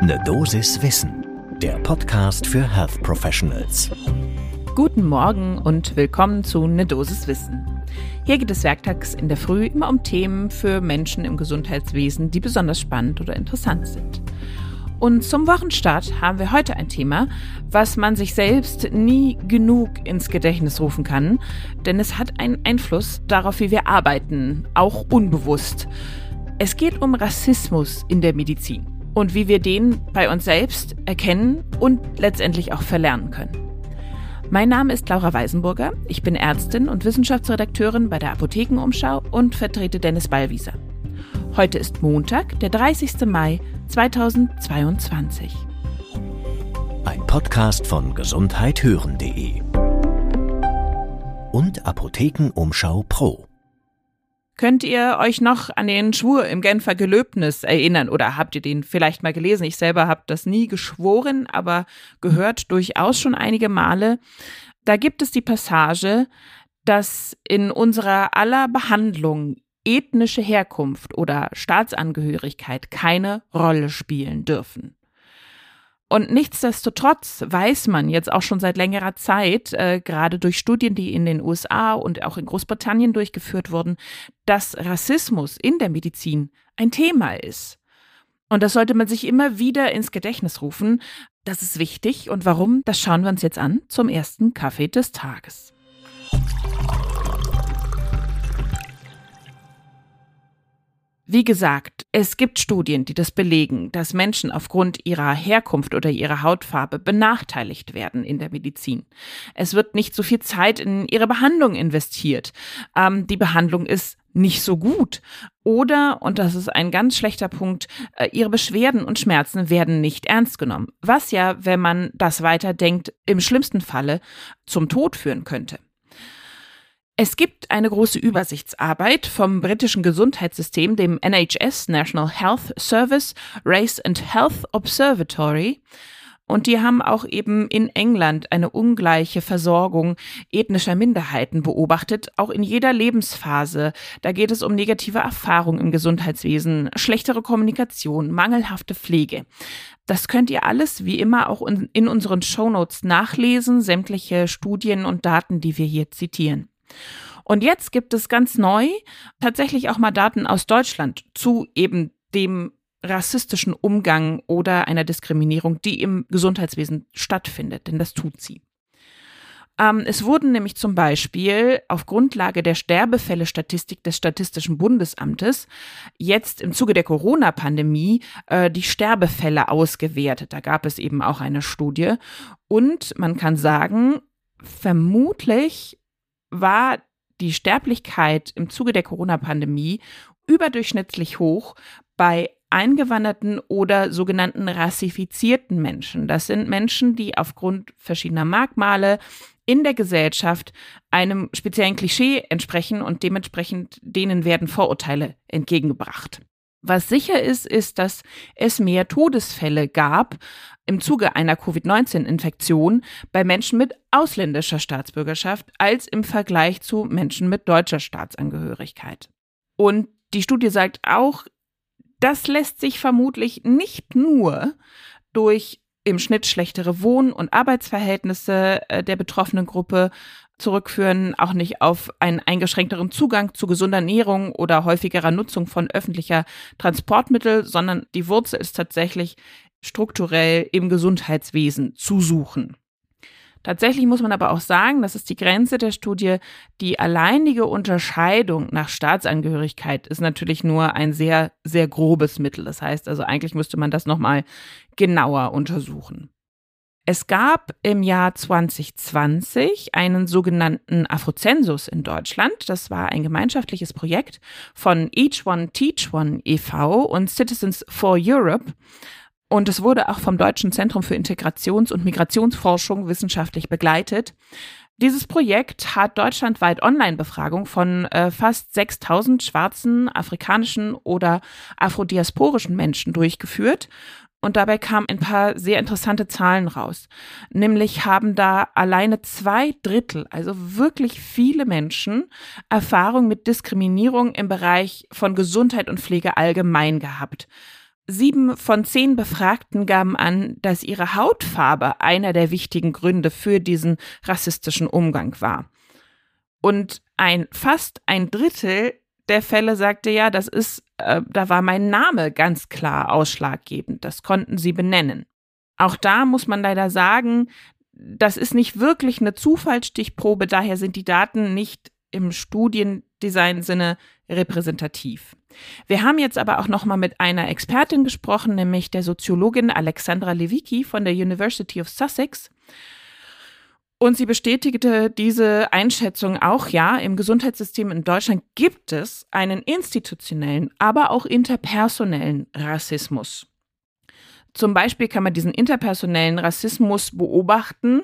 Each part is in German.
Ne Dosis Wissen, der Podcast für Health Professionals. Guten Morgen und willkommen zu Ne Dosis Wissen. Hier geht es werktags in der Früh immer um Themen für Menschen im Gesundheitswesen, die besonders spannend oder interessant sind. Und zum Wochenstart haben wir heute ein Thema, was man sich selbst nie genug ins Gedächtnis rufen kann, denn es hat einen Einfluss darauf, wie wir arbeiten, auch unbewusst. Es geht um Rassismus in der Medizin und wie wir den bei uns selbst erkennen und letztendlich auch verlernen können. Mein Name ist Laura Weisenburger, ich bin Ärztin und Wissenschaftsredakteurin bei der Apothekenumschau und vertrete Dennis Ballwieser. Heute ist Montag, der 30. Mai 2022. Ein Podcast von gesundheithören.de und Apothekenumschau Pro. Könnt ihr euch noch an den Schwur im Genfer Gelöbnis erinnern oder habt ihr den vielleicht mal gelesen? Ich selber habe das nie geschworen, aber gehört durchaus schon einige Male. Da gibt es die Passage, dass in unserer aller Behandlung ethnische Herkunft oder Staatsangehörigkeit keine Rolle spielen dürfen. Und nichtsdestotrotz weiß man jetzt auch schon seit längerer Zeit, äh, gerade durch Studien, die in den USA und auch in Großbritannien durchgeführt wurden, dass Rassismus in der Medizin ein Thema ist. Und das sollte man sich immer wieder ins Gedächtnis rufen. Das ist wichtig. Und warum? Das schauen wir uns jetzt an zum ersten Kaffee des Tages. Wie gesagt, es gibt Studien, die das belegen, dass Menschen aufgrund ihrer Herkunft oder ihrer Hautfarbe benachteiligt werden in der Medizin. Es wird nicht so viel Zeit in ihre Behandlung investiert. Ähm, die Behandlung ist nicht so gut. Oder, und das ist ein ganz schlechter Punkt, äh, ihre Beschwerden und Schmerzen werden nicht ernst genommen. Was ja, wenn man das weiterdenkt, im schlimmsten Falle zum Tod führen könnte. Es gibt eine große Übersichtsarbeit vom britischen Gesundheitssystem, dem NHS National Health Service Race and Health Observatory. Und die haben auch eben in England eine ungleiche Versorgung ethnischer Minderheiten beobachtet, auch in jeder Lebensphase. Da geht es um negative Erfahrungen im Gesundheitswesen, schlechtere Kommunikation, mangelhafte Pflege. Das könnt ihr alles wie immer auch in unseren Shownotes nachlesen, sämtliche Studien und Daten, die wir hier zitieren. Und jetzt gibt es ganz neu tatsächlich auch mal Daten aus Deutschland zu eben dem rassistischen Umgang oder einer Diskriminierung, die im Gesundheitswesen stattfindet, denn das tut sie. Ähm, es wurden nämlich zum Beispiel auf Grundlage der Sterbefälle-Statistik des Statistischen Bundesamtes jetzt im Zuge der Corona-Pandemie äh, die Sterbefälle ausgewertet. Da gab es eben auch eine Studie. Und man kann sagen, vermutlich war die Sterblichkeit im Zuge der Corona-Pandemie überdurchschnittlich hoch bei eingewanderten oder sogenannten rassifizierten Menschen. Das sind Menschen, die aufgrund verschiedener Merkmale in der Gesellschaft einem speziellen Klischee entsprechen und dementsprechend denen werden Vorurteile entgegengebracht. Was sicher ist, ist, dass es mehr Todesfälle gab im Zuge einer Covid-19-Infektion bei Menschen mit ausländischer Staatsbürgerschaft als im Vergleich zu Menschen mit deutscher Staatsangehörigkeit. Und die Studie sagt auch, das lässt sich vermutlich nicht nur durch im Schnitt schlechtere Wohn- und Arbeitsverhältnisse äh, der betroffenen Gruppe zurückführen, auch nicht auf einen eingeschränkteren Zugang zu gesunder Ernährung oder häufigerer Nutzung von öffentlicher Transportmittel, sondern die Wurzel ist tatsächlich strukturell im Gesundheitswesen zu suchen. Tatsächlich muss man aber auch sagen, das ist die Grenze der Studie, die alleinige Unterscheidung nach Staatsangehörigkeit ist natürlich nur ein sehr, sehr grobes Mittel. Das heißt also, eigentlich müsste man das nochmal genauer untersuchen. Es gab im Jahr 2020 einen sogenannten Afrozensus in Deutschland. Das war ein gemeinschaftliches Projekt von Each One Teach One e.V. und Citizens for Europe. Und es wurde auch vom Deutschen Zentrum für Integrations- und Migrationsforschung wissenschaftlich begleitet. Dieses Projekt hat deutschlandweit Online-Befragung von äh, fast 6000 schwarzen, afrikanischen oder afrodiasporischen Menschen durchgeführt und dabei kamen ein paar sehr interessante Zahlen raus. Nämlich haben da alleine zwei Drittel, also wirklich viele Menschen, Erfahrung mit Diskriminierung im Bereich von Gesundheit und Pflege allgemein gehabt. Sieben von zehn Befragten gaben an, dass ihre Hautfarbe einer der wichtigen Gründe für diesen rassistischen Umgang war. Und ein fast ein Drittel der Fälle sagte ja, das ist, äh, da war mein Name ganz klar ausschlaggebend. Das konnten sie benennen. Auch da muss man leider sagen, das ist nicht wirklich eine Zufallsstichprobe, daher sind die Daten nicht im Studiendesign-Sinne repräsentativ. Wir haben jetzt aber auch noch mal mit einer Expertin gesprochen, nämlich der Soziologin Alexandra Lewicki von der University of Sussex. Und sie bestätigte diese Einschätzung auch, ja, im Gesundheitssystem in Deutschland gibt es einen institutionellen, aber auch interpersonellen Rassismus. Zum Beispiel kann man diesen interpersonellen Rassismus beobachten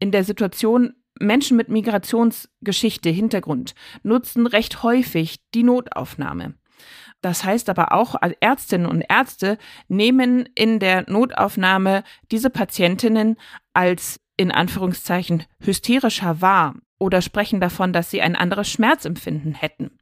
in der Situation, Menschen mit Migrationsgeschichte, Hintergrund nutzen recht häufig die Notaufnahme. Das heißt aber auch, Ärztinnen und Ärzte nehmen in der Notaufnahme diese Patientinnen als in Anführungszeichen hysterischer wahr oder sprechen davon, dass sie ein anderes Schmerzempfinden hätten.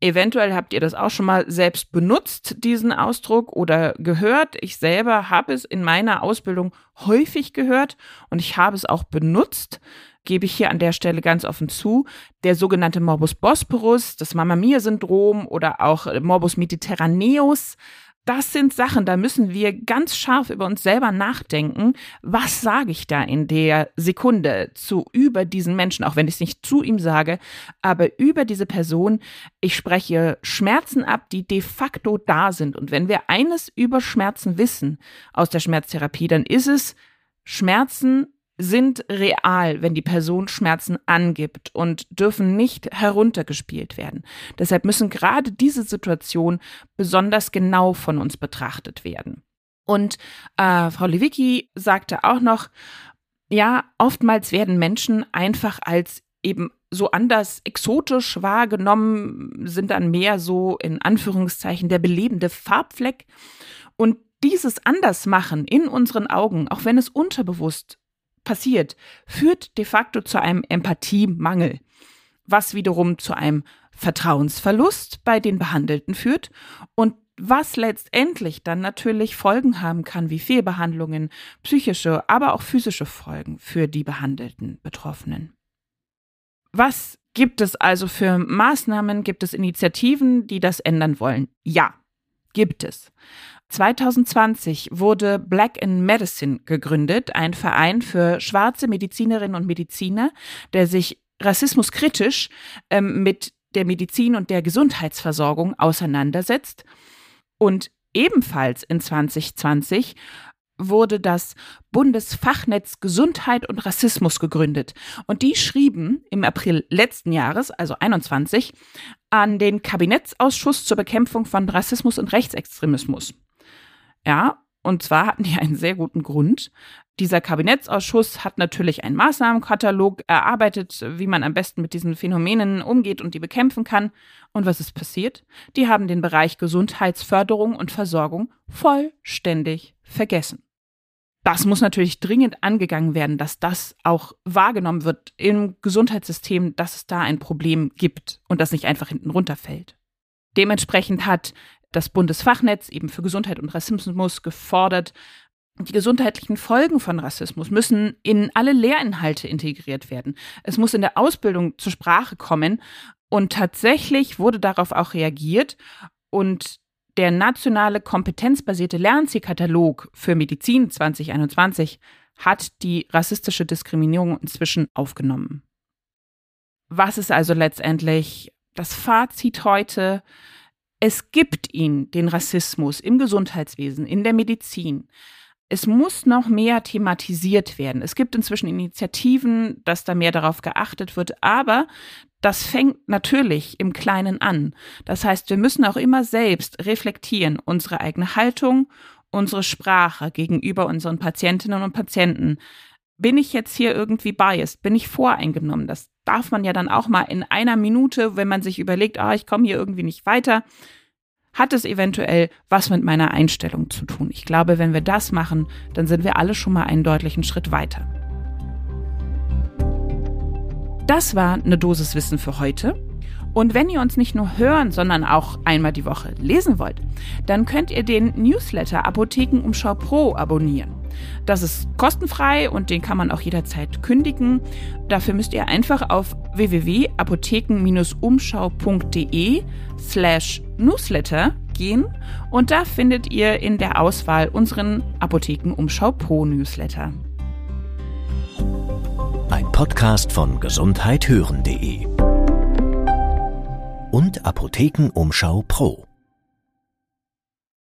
Eventuell habt ihr das auch schon mal selbst benutzt, diesen Ausdruck, oder gehört. Ich selber habe es in meiner Ausbildung häufig gehört und ich habe es auch benutzt gebe ich hier an der Stelle ganz offen zu. Der sogenannte Morbus Bosporus, das Mamma Mia-Syndrom oder auch Morbus Mediterraneus, das sind Sachen, da müssen wir ganz scharf über uns selber nachdenken. Was sage ich da in der Sekunde zu über diesen Menschen, auch wenn ich es nicht zu ihm sage, aber über diese Person. Ich spreche Schmerzen ab, die de facto da sind. Und wenn wir eines über Schmerzen wissen aus der Schmerztherapie, dann ist es, Schmerzen sind real, wenn die Person Schmerzen angibt und dürfen nicht heruntergespielt werden. Deshalb müssen gerade diese Situationen besonders genau von uns betrachtet werden. Und äh, Frau Lewicki sagte auch noch, ja, oftmals werden Menschen einfach als eben so anders exotisch wahrgenommen, sind dann mehr so in Anführungszeichen der belebende Farbfleck. Und dieses Andersmachen in unseren Augen, auch wenn es unterbewusst passiert, führt de facto zu einem Empathiemangel, was wiederum zu einem Vertrauensverlust bei den Behandelten führt und was letztendlich dann natürlich Folgen haben kann, wie Fehlbehandlungen, psychische, aber auch physische Folgen für die behandelten Betroffenen. Was gibt es also für Maßnahmen? Gibt es Initiativen, die das ändern wollen? Ja, gibt es. 2020 wurde Black in Medicine gegründet, ein Verein für schwarze Medizinerinnen und Mediziner, der sich rassismuskritisch ähm, mit der Medizin und der Gesundheitsversorgung auseinandersetzt. Und ebenfalls in 2020 wurde das Bundesfachnetz Gesundheit und Rassismus gegründet. Und die schrieben im April letzten Jahres, also 21, an den Kabinettsausschuss zur Bekämpfung von Rassismus und Rechtsextremismus. Ja, und zwar hatten die einen sehr guten Grund. Dieser Kabinettsausschuss hat natürlich einen Maßnahmenkatalog erarbeitet, wie man am besten mit diesen Phänomenen umgeht und die bekämpfen kann. Und was ist passiert? Die haben den Bereich Gesundheitsförderung und Versorgung vollständig vergessen. Das muss natürlich dringend angegangen werden, dass das auch wahrgenommen wird im Gesundheitssystem, dass es da ein Problem gibt und das nicht einfach hinten runterfällt. Dementsprechend hat das Bundesfachnetz eben für Gesundheit und Rassismus gefordert, die gesundheitlichen Folgen von Rassismus müssen in alle Lehrinhalte integriert werden. Es muss in der Ausbildung zur Sprache kommen. Und tatsächlich wurde darauf auch reagiert. Und der nationale kompetenzbasierte Lernzielkatalog für Medizin 2021 hat die rassistische Diskriminierung inzwischen aufgenommen. Was ist also letztendlich das Fazit heute? Es gibt ihn, den Rassismus im Gesundheitswesen, in der Medizin. Es muss noch mehr thematisiert werden. Es gibt inzwischen Initiativen, dass da mehr darauf geachtet wird, aber das fängt natürlich im Kleinen an. Das heißt, wir müssen auch immer selbst reflektieren, unsere eigene Haltung, unsere Sprache gegenüber unseren Patientinnen und Patienten. Bin ich jetzt hier irgendwie biased? Bin ich voreingenommen? Das darf man ja dann auch mal in einer Minute, wenn man sich überlegt, ah, ich komme hier irgendwie nicht weiter, hat es eventuell was mit meiner Einstellung zu tun. Ich glaube, wenn wir das machen, dann sind wir alle schon mal einen deutlichen Schritt weiter. Das war eine Dosis Wissen für heute. Und wenn ihr uns nicht nur hören, sondern auch einmal die Woche lesen wollt, dann könnt ihr den Newsletter Apothekenumschau Pro abonnieren. Das ist kostenfrei und den kann man auch jederzeit kündigen. Dafür müsst ihr einfach auf www.apotheken-umschau.de slash newsletter gehen und da findet ihr in der Auswahl unseren Apothekenumschau Pro Newsletter. Ein Podcast von gesundheithören.de und Apothekenumschau Pro.